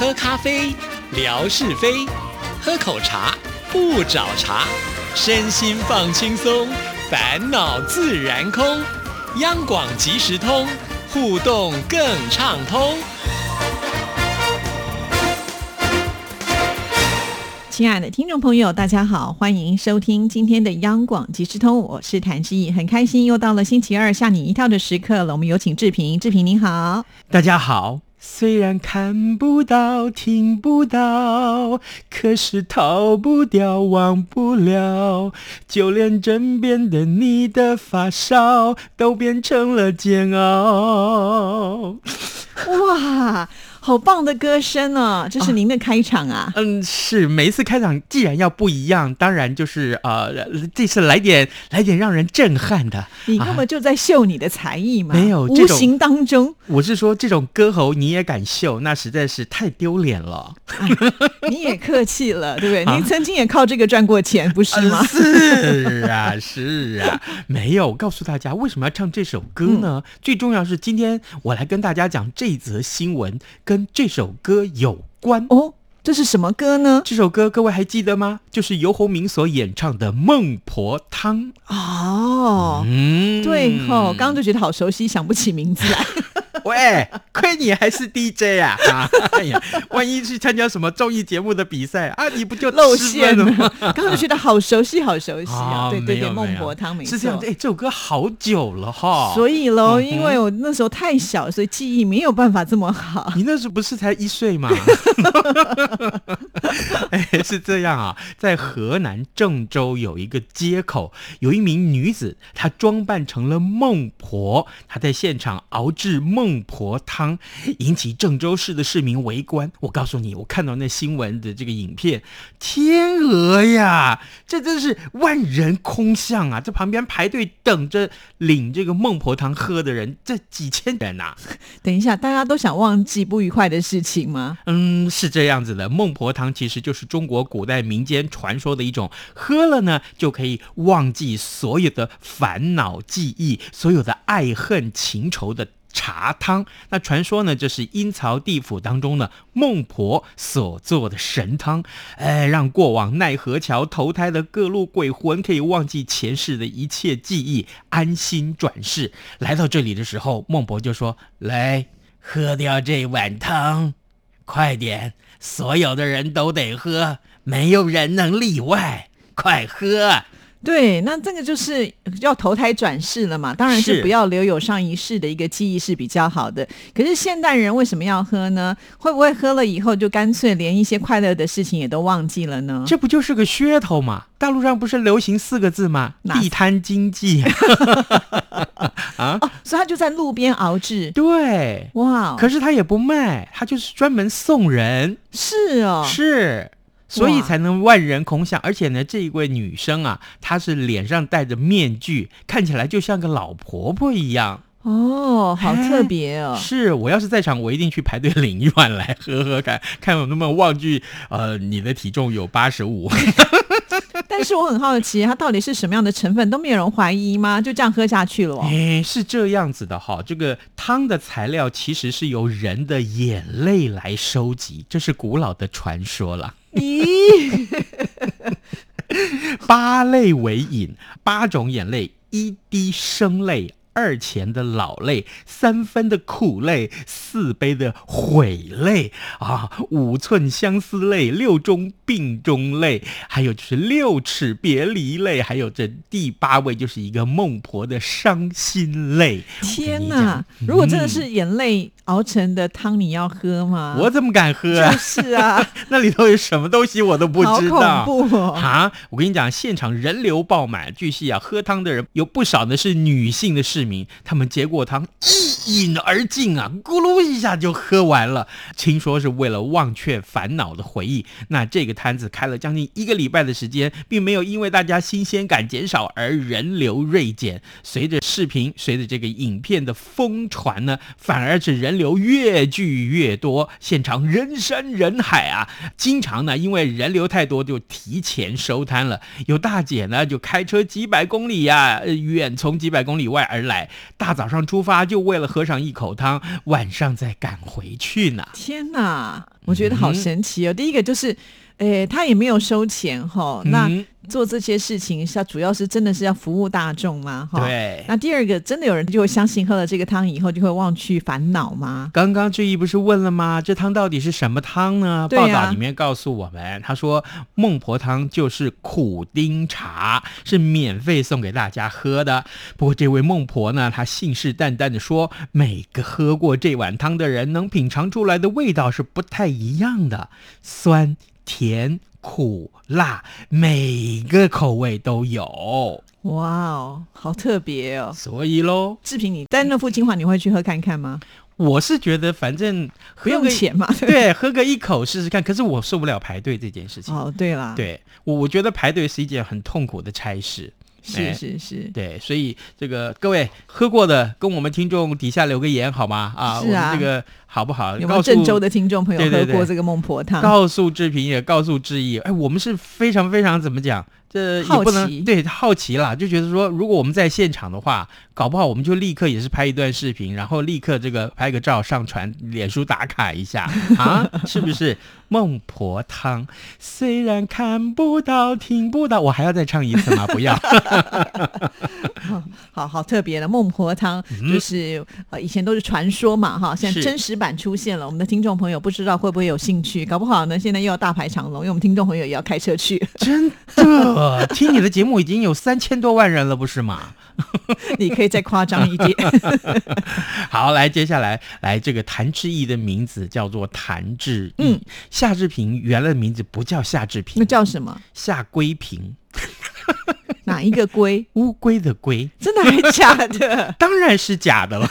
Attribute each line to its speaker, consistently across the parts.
Speaker 1: 喝咖啡，聊是非；喝口茶，不找茬。身心放轻松，烦恼自然空。央广即时通，互动更畅通。
Speaker 2: 亲爱的听众朋友，大家好，欢迎收听今天的央广即时通，我是谭志毅，很开心又到了星期二吓你一跳的时刻了。我们有请志平，志平您好，
Speaker 3: 大家好。虽然看不到、听不到，可是逃不掉、忘不了，就连枕边的你的发梢都变成了煎熬。
Speaker 2: 哇！好棒的歌声哦！这是您的开场啊。
Speaker 3: 嗯，是每一次开场既然要不一样，当然就是呃，这次来点来点让人震撼的。
Speaker 2: 你根本就在秀你的才艺嘛！
Speaker 3: 没有，
Speaker 2: 无形当中，
Speaker 3: 我是说这种歌喉你也敢秀，那实在是太丢脸了。
Speaker 2: 你也客气了，对不对？您曾经也靠这个赚过钱，不是吗？
Speaker 3: 是啊，是啊，没有。我告诉大家为什么要唱这首歌呢？最重要是今天我来跟大家讲这则新闻。跟这首歌有关
Speaker 2: 哦，这是什么歌呢？
Speaker 3: 这首歌各位还记得吗？就是游鸿明所演唱的《孟婆汤》
Speaker 2: 哦。嗯，对哦，刚刚就觉得好熟悉，想不起名字来。
Speaker 3: 喂，亏你还是 DJ 啊！哎呀，万一去参加什么综艺节目的比赛啊，你不就
Speaker 2: 露馅了吗？刚刚觉得好熟悉，好熟悉啊！对对对，孟婆汤没
Speaker 3: 错，是这样。哎，这首歌好久了哈。
Speaker 2: 所以喽，因为我那时候太小，所以记忆没有办法这么好。
Speaker 3: 你那时候不是才一岁吗？哎，是这样啊，在河南郑州有一个街口，有一名女子，她装扮成了孟婆，她在现场熬制孟。孟婆汤引起郑州市的市民围观。我告诉你，我看到那新闻的这个影片，天鹅呀，这真是万人空巷啊！这旁边排队等着领这个孟婆汤喝的人，这几千人呐。
Speaker 2: 等一下，大家都想忘记不愉快的事情吗？
Speaker 3: 嗯，是这样子的。孟婆汤其实就是中国古代民间传说的一种，喝了呢就可以忘记所有的烦恼记忆，所有的爱恨情仇的。茶汤，那传说呢，这是阴曹地府当中的孟婆所做的神汤，哎，让过往奈何桥投胎的各路鬼魂可以忘记前世的一切记忆，安心转世。来到这里的时候，孟婆就说：“来，喝掉这碗汤，快点，所有的人都得喝，没有人能例外，快喝。”
Speaker 2: 对，那这个就是要投胎转世了嘛？当然是不要留有上一世的一个记忆是比较好的。可是现代人为什么要喝呢？会不会喝了以后就干脆连一些快乐的事情也都忘记了呢？
Speaker 3: 这不就是个噱头吗？大陆上不是流行四个字吗？地摊经济
Speaker 2: 啊！所以他就在路边熬制。
Speaker 3: 对，哇！可是他也不卖，他就是专门送人。
Speaker 2: 是哦，
Speaker 3: 是。所以才能万人空巷，而且呢，这一位女生啊，她是脸上戴着面具，看起来就像个老婆婆一样。
Speaker 2: 哦，好特别哦！
Speaker 3: 是我要是在场，我一定去排队领一碗来喝喝看，看有能不能忘记呃你的体重有八十五。
Speaker 2: 但是我很好奇，它到底是什么样的成分，都没有人怀疑吗？就这样喝下去了？
Speaker 3: 哎，是这样子的哈。这个汤的材料其实是由人的眼泪来收集，这是古老的传说了。咦，八泪为饮，八种眼泪，一滴生泪。二钱的老泪，三分的苦泪，四杯的悔泪啊，五寸相思泪，六中病中泪，还有就是六尺别离泪，还有这第八位就是一个孟婆的伤心泪。
Speaker 2: 天哪！如果真的是眼泪熬成的汤，你要喝吗？
Speaker 3: 我怎么敢喝啊？
Speaker 2: 是啊，
Speaker 3: 那里头有什么东西我都不知道。
Speaker 2: 恐怖
Speaker 3: 啊！我跟你讲，现场人流爆满，据悉啊，喝汤的人有不少呢是女性的市民，他们接过汤一饮而尽啊，咕噜一下就喝完了。听说是为了忘却烦恼的回忆。那这个摊子开了将近一个礼拜的时间，并没有因为大家新鲜感减少而人流锐减。随着视频，随着这个影片的疯传呢，反而是人。流越聚越多，现场人山人海啊！经常呢，因为人流太多，就提前收摊了。有大姐呢，就开车几百公里呀，远从几百公里外而来，大早上出发，就为了喝上一口汤，晚上再赶回去呢。
Speaker 2: 天哪，我觉得好神奇哦！第一个就是。哎，他也没有收钱哈，那做这些事情是主要是真的是要服务大众吗？
Speaker 3: 哈，对。
Speaker 2: 那第二个，真的有人就会相信喝了这个汤以后就会忘去烦恼吗？
Speaker 3: 刚刚志毅不是问了吗？这汤到底是什么汤呢？报道里面告诉我们，他说孟婆汤就是苦丁茶，是免费送给大家喝的。不过这位孟婆呢，她信誓旦旦的说，每个喝过这碗汤的人能品尝出来的味道是不太一样的，酸。甜、苦、辣，每个口味都有。
Speaker 2: 哇哦，好特别哦！
Speaker 3: 所以喽，
Speaker 2: 志平，你但那副精华，你会去喝看看吗？
Speaker 3: 我是觉得反正
Speaker 2: 不用钱嘛，
Speaker 3: 对，喝个一口试试看。可是我受不了排队这件事情。
Speaker 2: 哦，对啦，
Speaker 3: 对我我觉得排队是一件很痛苦的差事。
Speaker 2: 是是是，
Speaker 3: 对，所以这个各位喝过的，跟我们听众底下留个言好吗？啊，
Speaker 2: 是
Speaker 3: 啊，这个好不好？
Speaker 2: 有没有郑州的听众朋友喝过这个孟婆汤？
Speaker 3: 告诉志平也告诉志毅，哎，我们是非常非常怎么讲？这也不能对好奇啦，就觉得说，如果我们在现场的话，搞不好我们就立刻也是拍一段视频，然后立刻这个拍个照上传脸书打卡一下 啊，是不是？孟婆汤虽然看不到听不到，我还要再唱一次吗？不要，
Speaker 2: 好好特别的孟婆汤，就是呃以前都是传说嘛哈，现在真实版出现了，我们的听众朋友不知道会不会有兴趣？搞不好呢，现在又要大排长龙，因为我们听众朋友也要开车去，
Speaker 3: 真的。呃，听你的节目已经有三千多万人了，不是吗？
Speaker 2: 你可以再夸张一点。
Speaker 3: 好，来，接下来来这个谭志毅的名字叫做谭志毅，夏志平原来的名字不叫夏志平，
Speaker 2: 那叫什么？
Speaker 3: 夏归平。
Speaker 2: 哪一个龟？
Speaker 3: 乌龟的龟？
Speaker 2: 真的还是假的？
Speaker 3: 当然是假的 了。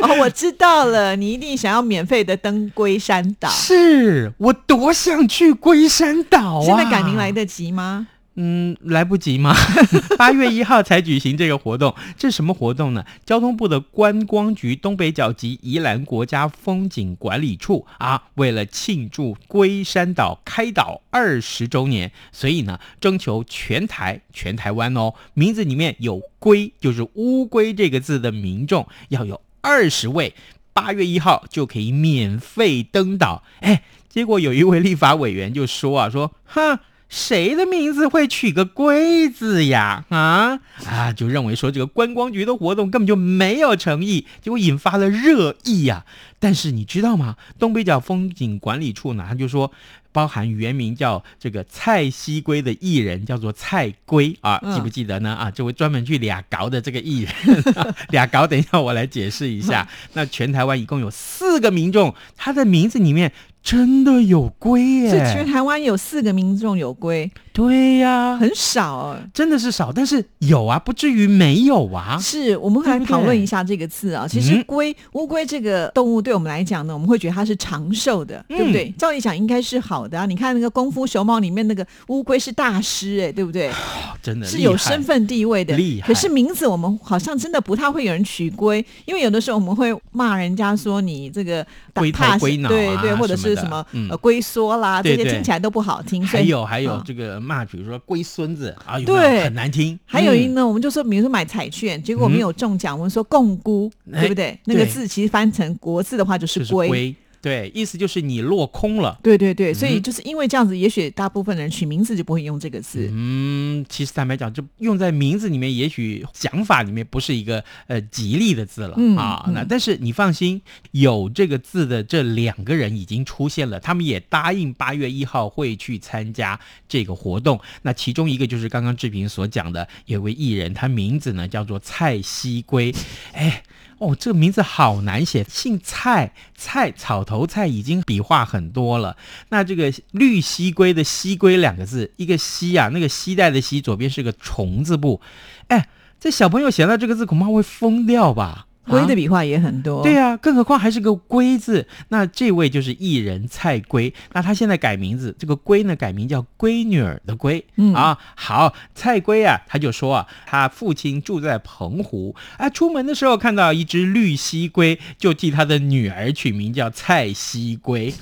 Speaker 2: 哦，我知道了，你一定想要免费的登龟山岛。
Speaker 3: 是我多想去龟山岛啊！
Speaker 2: 现在改名来得及吗？
Speaker 3: 嗯，来不及吗？八月一号才举行这个活动，这是什么活动呢？交通部的观光局东北角及宜兰国家风景管理处啊，为了庆祝龟山岛开岛二十周年，所以呢，征求全台全台湾哦，名字里面有“龟”就是乌龟这个字的民众，要有二十位，八月一号就可以免费登岛。哎，结果有一位立法委员就说啊，说哼。谁的名字会取个“龟”字呀？啊啊，就认为说这个观光局的活动根本就没有诚意，结果引发了热议呀。但是你知道吗？东北角风景管理处呢，他就说，包含原名叫这个蔡西龟的艺人叫做蔡龟啊，记不记得呢？啊，这位专门去俩搞的这个艺人，俩搞，等一下我来解释一下。那全台湾一共有四个民众，他的名字里面。真的有龟耶！
Speaker 2: 全台湾有四个民众有龟，
Speaker 3: 对呀，
Speaker 2: 很少，
Speaker 3: 真的是少，但是有啊，不至于没有啊。
Speaker 2: 是我们来讨论一下这个字啊。其实龟乌龟这个动物对我们来讲呢，我们会觉得它是长寿的，对不对？照理讲应该是好的啊。你看那个《功夫熊猫》里面那个乌龟是大师，哎，对不对？
Speaker 3: 真的
Speaker 2: 是有身份地位的，
Speaker 3: 厉害。
Speaker 2: 可是名字我们好像真的不太会有人取龟，因为有的时候我们会骂人家说你这个
Speaker 3: 龟怕龟脑，
Speaker 2: 对对，或者是。什么呃龟缩啦，这些听起来都不好听。
Speaker 3: 还有还有这个骂，比如说龟孙子啊，对，很难听。
Speaker 2: 还有一呢，我们就说，比如说买彩券，结果没有中奖，我们说共估，对不对？那个字其实翻成国字的话就是龟。
Speaker 3: 对，意思就是你落空了。
Speaker 2: 对对对，所以就是因为这样子，也许大部分人取名字就不会用这个字。
Speaker 3: 嗯，其实坦白讲，就用在名字里面，也许讲法里面不是一个呃吉利的字了啊。那但是你放心，有这个字的这两个人已经出现了，他们也答应八月一号会去参加这个活动。那其中一个就是刚刚志平所讲的，有位艺人，他名字呢叫做蔡西龟，哎。哦，这个名字好难写，姓蔡，蔡草头菜已经笔画很多了。那这个绿蜥龟的蜥龟两个字，一个蜥啊，那个西带的蜥，左边是个虫字部。哎，这小朋友写到这个字，恐怕会疯掉吧。
Speaker 2: 龟的笔画也很多，
Speaker 3: 对啊，更何况还是个龟字。那这位就是艺人蔡龟，那他现在改名字，这个龟呢改名叫龟女儿的龟。嗯啊，好，蔡龟啊，他就说啊，他父亲住在澎湖，啊，出门的时候看到一只绿蜥龟，就替他的女儿取名叫蔡西龟。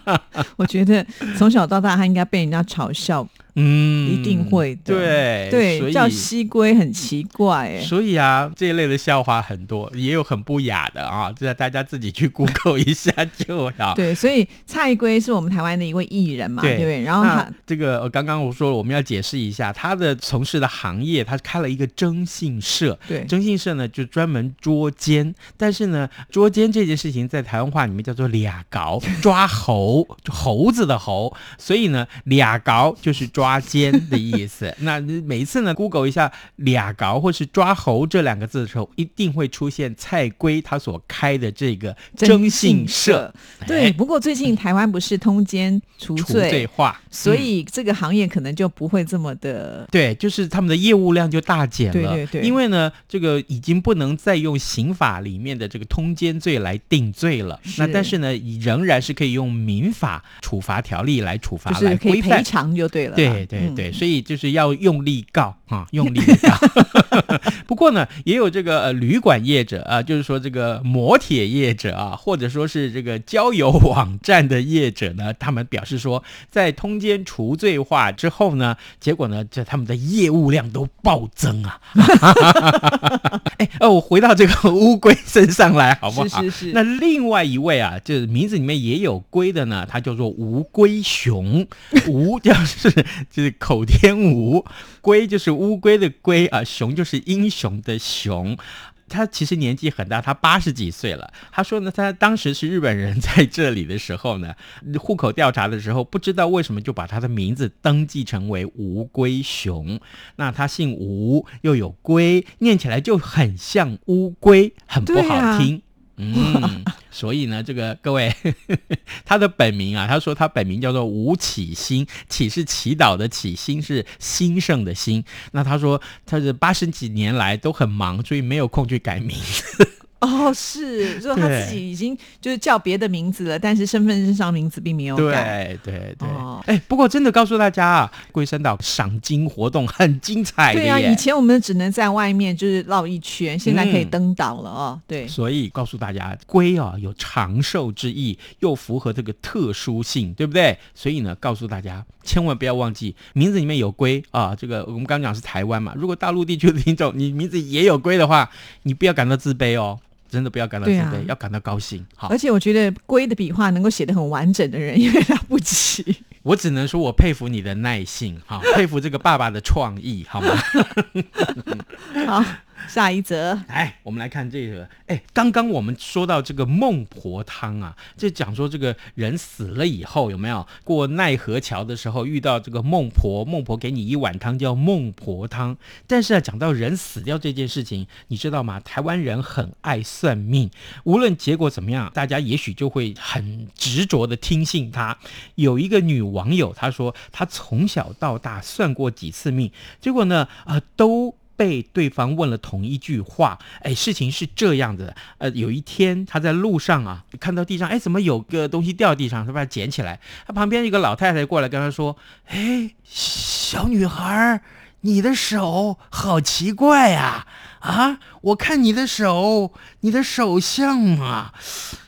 Speaker 2: 我觉得从小到大他应该被人家嘲笑。
Speaker 3: 嗯，
Speaker 2: 一定会的。
Speaker 3: 对所
Speaker 2: 对，
Speaker 3: 以
Speaker 2: 叫西龟很奇怪哎。
Speaker 3: 所以啊，这一类的笑话很多，也有很不雅的啊，这大家自己去 Google 一下就好。
Speaker 2: 对，所以蔡龟是我们台湾的一位艺人嘛，对
Speaker 3: 对
Speaker 2: 不对？然后
Speaker 3: 那
Speaker 2: 他
Speaker 3: 这个呃刚刚我说了我们要解释一下，他的从事的行业，他开了一个征信社。
Speaker 2: 对
Speaker 3: 征信社呢，就专门捉奸，但是呢，捉奸这件事情在台湾话里面叫做俩搞，抓猴，就猴子的猴，所以呢，俩搞就是抓奸的意思。那每一次呢，Google 一下俩搞或是抓猴这两个字的时候，一定会出现蔡圭他所开的这个征信社，
Speaker 2: 对，
Speaker 3: 哎
Speaker 2: 不过最近台湾不是通奸除
Speaker 3: 除罪，化，
Speaker 2: 所
Speaker 3: 嗯
Speaker 2: 以这个行业可能就不会这么的。
Speaker 3: 对，就是他们的业务量就大减了。
Speaker 2: 对对对
Speaker 3: 因为呢，这个已经不能再用刑法里面的这个通奸罪来定罪了。那但是呢，仍然是可以用民法处罚条例来处罚来
Speaker 2: 就是可以赔
Speaker 3: 规范。
Speaker 2: 偿就对了啦。
Speaker 3: 对对
Speaker 2: 嗯
Speaker 3: 对，所以就是要用力告啊，用力地告。不过呢，也有这个呃旅馆业者啊，就是说这个摩铁业者啊，或者说是这个交友网站的业者呢，他们表示说，在通奸除罪化之后呢，结果呢，这他们的业务量都暴增啊。哎，呃，我回到这个乌龟身上来好不好？
Speaker 2: 是是是
Speaker 3: 那另外一位啊，就是名字里面也有龟的呢，他叫做吴龟雄，吴就是就是口天吴，龟就是乌龟的龟啊，雄就是英雄的雄。他其实年纪很大，他八十几岁了。他说呢，他当时是日本人在这里的时候呢，户口调查的时候，不知道为什么就把他的名字登记成为吴龟雄。那他姓吴，又有龟，念起来就很像乌龟，很不好听。嗯，所以呢，这个各位，他的本名啊，他说他本名叫做吴启兴，启是祈祷的启，兴是兴盛的兴。那他说他是八十几年来都很忙，所以没有空去改名。
Speaker 2: 哦，是，就是他自己已经就是叫别的名字了，但是身份证上名字并没有改。
Speaker 3: 对对对，
Speaker 2: 哦
Speaker 3: 哎、不过真的告诉大家啊，龟山岛赏金活动很精彩的
Speaker 2: 对啊，以前我们只能在外面就是绕一圈，现在可以
Speaker 3: 嗯
Speaker 2: 登岛了哦。对，
Speaker 3: 所以告诉大家，龟啊有长寿之意，又符合这个特殊性，对不对？所以呢，告诉大家千万不要忘记名字里面有龟啊。这个我们刚讲是台湾嘛，如果大陆地区的听众你名字也有龟的话，你不要感到自卑哦，真的不要感到自卑，
Speaker 2: 啊
Speaker 3: 要感到高兴。好
Speaker 2: 而，且我觉得龟的笔画能够写得很完整的人，因为了不起。
Speaker 3: 我只能说我佩服你的耐性，哈，佩服这个爸爸的创意，好吗？
Speaker 2: 好，下一则。
Speaker 3: 来，我们来看这个。哎，刚刚我们说到这个孟婆汤啊，就讲说这个人死了以后有没有过奈何桥的时候遇到这个孟婆，孟婆给你一碗汤叫孟婆汤。但是啊，讲到人死掉这件事情，你知道吗？台湾人很爱算命，无论结果怎么样，大家也许就会很执着的听信他。有一个女网友，她说她从小到大算过几次命，结果呢，啊、都。被对方问了同一句话，哎，事情是这样子的，呃，有一天他在路上啊，看到地上，哎，怎么有个东西掉地上，他把它捡起来，他旁边一个老太太过来跟他说，哎，小女孩，你的手好奇怪呀、啊，我看你的手，你的手相啊，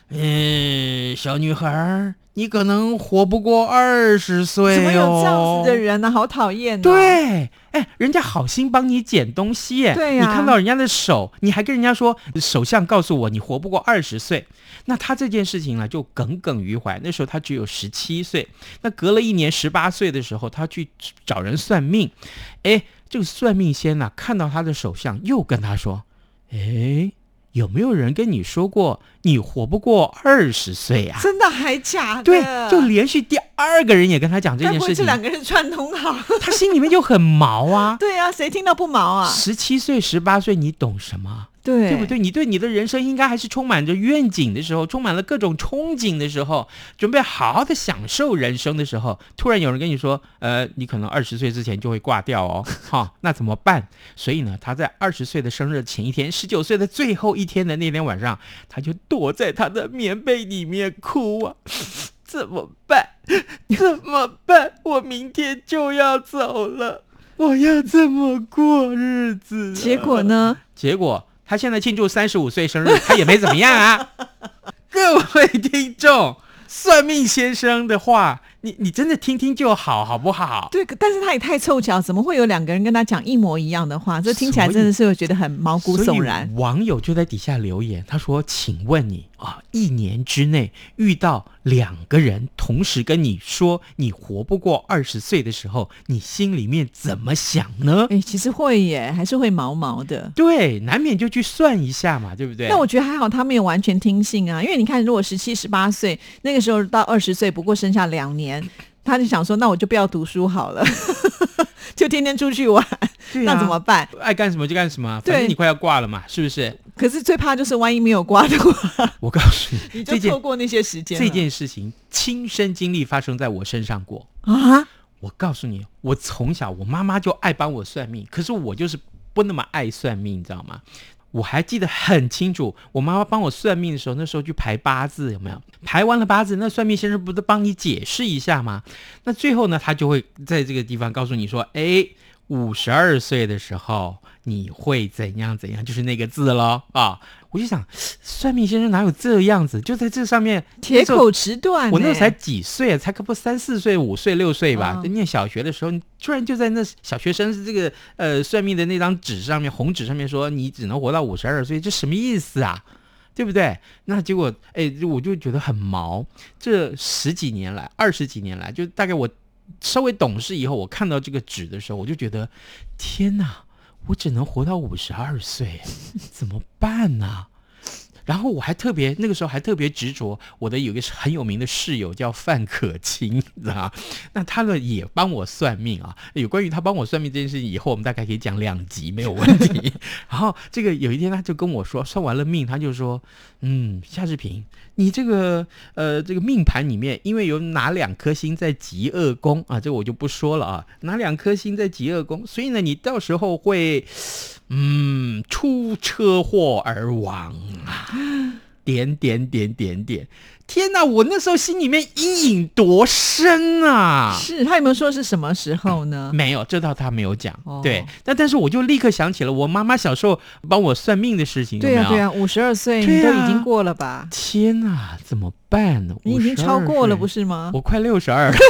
Speaker 3: 嗯，小女孩，你可能活不过二十岁哦。
Speaker 2: 怎么有这样子的人呢、好讨厌、哦。，
Speaker 3: 对，哎，人家好心帮你捡东西耶，
Speaker 2: 对呀
Speaker 3: 你看到人家的手，你还跟人家说首相告诉我你活不过二十岁，那他这件事情呢就耿耿于怀。那时候他只有十七岁，那隔了一年十八岁的时候，他去找人算命，哎，这个算命先呢、看到他的手相，又跟他说，哎。有没有人跟你说过你活不过二十岁啊？
Speaker 2: 真的还假的？
Speaker 3: 对，就连续第二个人也跟他讲这件事情，
Speaker 2: 两个人串通好？
Speaker 3: 他心里面就很毛啊。
Speaker 2: 对啊，谁听到不毛啊？
Speaker 3: 十七岁、十八岁，你懂什么？
Speaker 2: 对，
Speaker 3: 对不？对？你对你的人生应该还是充满着愿景的时候，充满了各种憧憬的时候，准备好好的享受人生的时候，突然有人跟你说，呃，你可能二十岁之前就会挂掉哦，哈，那怎么办？所以呢，他在二十岁的生日前一天，十九岁的最后一天的那天晚上，他就躲在他的棉被里面哭啊。怎么办？怎么办？我明天就要走了，我要怎么过日子、
Speaker 2: 结果？呢？
Speaker 3: 结果他现在庆祝三十五岁生日，他也没怎么样啊。各位听众，算命先生的话，你你真的听听就好，好不好？
Speaker 2: 对，但是他也太凑巧，怎么会有两个人跟他讲一模一样的话？这听起来真的是会觉得很毛骨悚然。
Speaker 3: 网友就在底下留言，他说：“请问你啊，一年之内遇到两个人同时跟你说你活不过二十岁的时候，你心里面怎么想呢？”
Speaker 2: 哎，其实会耶，还是会毛毛的。
Speaker 3: 对，难免就去算一下嘛，对不对？
Speaker 2: 那我觉得还好，他没有完全听信啊，因为你看，如果十七、十八岁那个时候到二十岁，不过剩下两年，他就想说，那我就不要读书好了，就天天出去玩，那怎么办？
Speaker 3: 爱干什么就干什么，反正你快要挂了嘛，是不是？
Speaker 2: 可是最怕就是万一没有刮的话，
Speaker 3: 我告诉
Speaker 2: 你，你就错过那些时间。
Speaker 3: 这件事情亲身经历发生在我身上过
Speaker 2: 啊！
Speaker 3: 我告诉你，我从小我妈妈就爱帮我算命，可是我就是不那么爱算命，你知道吗？我还记得很清楚，我妈妈帮我算命的时候，那时候去排八字，有没有？排完了八字，那算命先生不是帮你解释一下吗？那最后呢，他就会在这个地方告诉你说：“哎，五十二岁的时候你会怎样怎样，就是那个字喽啊。”我就想，算命先生哪有这样子？就在这上面
Speaker 2: 铁口直断。
Speaker 3: 我那时候才几岁啊？才可不三四岁、五岁、六岁吧？就念小学的时候，你突然就在那小学生是这个呃算命的那张纸上面，红纸上面说你只能活到五十二岁，这什么意思啊？对不对？那结果哎，我就觉得很毛。这十几年来，二十几年来，就大概我稍微懂事以后，我看到这个纸的时候，我就觉得天哪！我只能活到五十二岁，怎么办呢？然后我还特别那个时候还特别执着，我的有一个很有名的室友叫范可清，知道 那他呢也帮我算命啊。有关于他帮我算命这件事情，以后我们大概可以讲两集没有问题。然后这个有一天他就跟我说，算完了命，他就说：“嗯，夏志平，你这个呃这个命盘里面，因为有哪两颗星在极恶宫啊？这我就不说了啊，哪两颗星在极恶宫，所以呢，你到时候会。”嗯，出车祸而亡啊！点点点点点，天哪！我那时候心里面阴影多深啊！
Speaker 2: 是他有没有说是什么时候呢？
Speaker 3: 没有，这倒他没有讲。对，但但是我就立刻想起了我妈妈小时候帮我算命的事情。
Speaker 2: 对呀，对呀，五十二岁你都已经过了吧？
Speaker 3: 天哪，怎么办呢？
Speaker 2: 你已经超过了，不是吗？
Speaker 3: 我快六十二。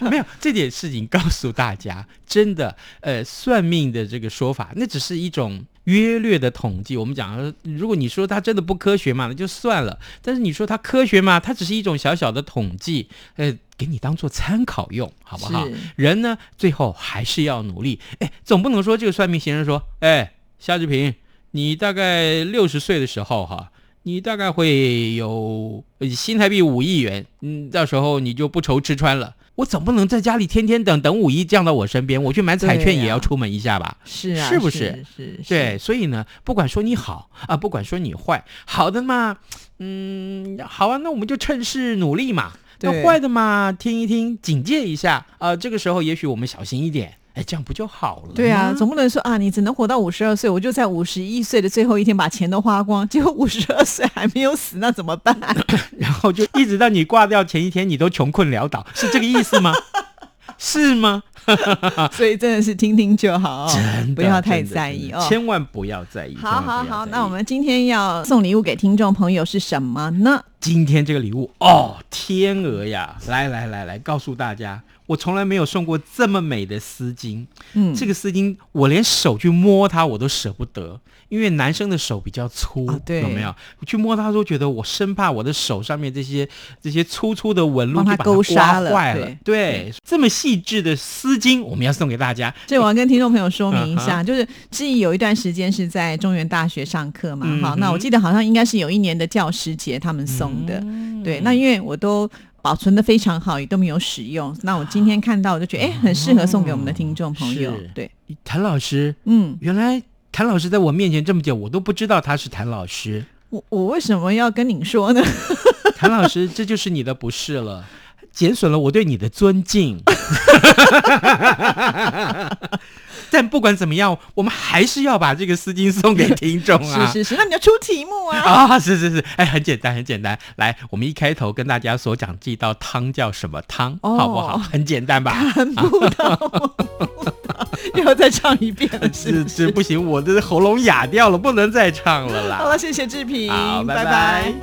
Speaker 3: 没有这点事情告诉大家，真的，呃，算命的这个说法，那只是一种约略的统计。我们讲，如果你说它真的不科学嘛，那就算了；但是你说它科学嘛，它只是一种小小的统计，呃，给你当做参考用，好不好？人呢，最后还是要努力。哎，总不能说这个算命先生说，哎，夏志平，你大概六十岁的时候，哈。你大概会有新台币五亿元，嗯，到时候你就不愁吃穿了。我总不能在家里天天等等五一降到我身边，我去买彩券也要出门一下吧？
Speaker 2: 是啊，
Speaker 3: 是不是？
Speaker 2: 是，
Speaker 3: 对，所以呢，不管说你好啊，不管说你坏，好的嘛，嗯，好啊，那我们就趁势努力嘛。那坏的嘛，听一听，警戒一下啊。这个时候也许我们小心一点。哎，这样不就好了？
Speaker 2: 对啊，总不能说啊，你只能活到五十二岁，我就在五十一岁的最后一天把钱都花光，结果五十二岁还没有死，那怎么办？
Speaker 3: 然后就一直到你挂掉前一天，你都穷困潦倒，是这个意思吗？是吗？
Speaker 2: 所以真的是听听就好，
Speaker 3: 真
Speaker 2: 不要太在意哦，
Speaker 3: 千万不要在意。
Speaker 2: 好好好，那我们今天要送礼物给听众朋友是什么呢？
Speaker 3: 今天这个礼物哦，天鹅呀，来来来来，告诉大家。我从来没有送过这么美的丝巾，嗯，这个丝巾我连手去摸它我都舍不得，因为男生的手比较粗，
Speaker 2: 对，
Speaker 3: 有没有？去摸它都觉得我生怕我的手上面这些这些粗粗的纹路就把它
Speaker 2: 勾杀了，
Speaker 3: 坏了。对，这么细致的丝巾我们要送给大家。
Speaker 2: 这我要跟听众朋友说明一下，就是志毅有一段时间是在中原大学上课嘛，好，那我记得好像应该是有一年的教师节他们送的，对，那因为我都。保存的非常好，也都没有使用。那我今天看到，我就觉得哎，很适合送给我们的听众朋友。对，
Speaker 3: 谭老师，嗯，原来谭老师在我面前这么久，我都不知道他是谭老师。
Speaker 2: 我我为什么要跟你说呢？
Speaker 3: 谭老师，这就是你的不是了，减损了我对你的尊敬。但不管怎么样，我们还是要把这个丝巾送给听众
Speaker 2: 啊！是是是，那你要出题目啊！
Speaker 3: 啊，是是是，哎，很简单，很简单。来，我们一开头跟大家所讲这道汤叫什么汤，好不好？很简单吧？
Speaker 2: 看不到，又再唱一遍。
Speaker 3: 是是，不行，我的喉咙哑掉了，不能再唱了啦。
Speaker 2: 好了，谢谢志平，
Speaker 3: 好，拜拜。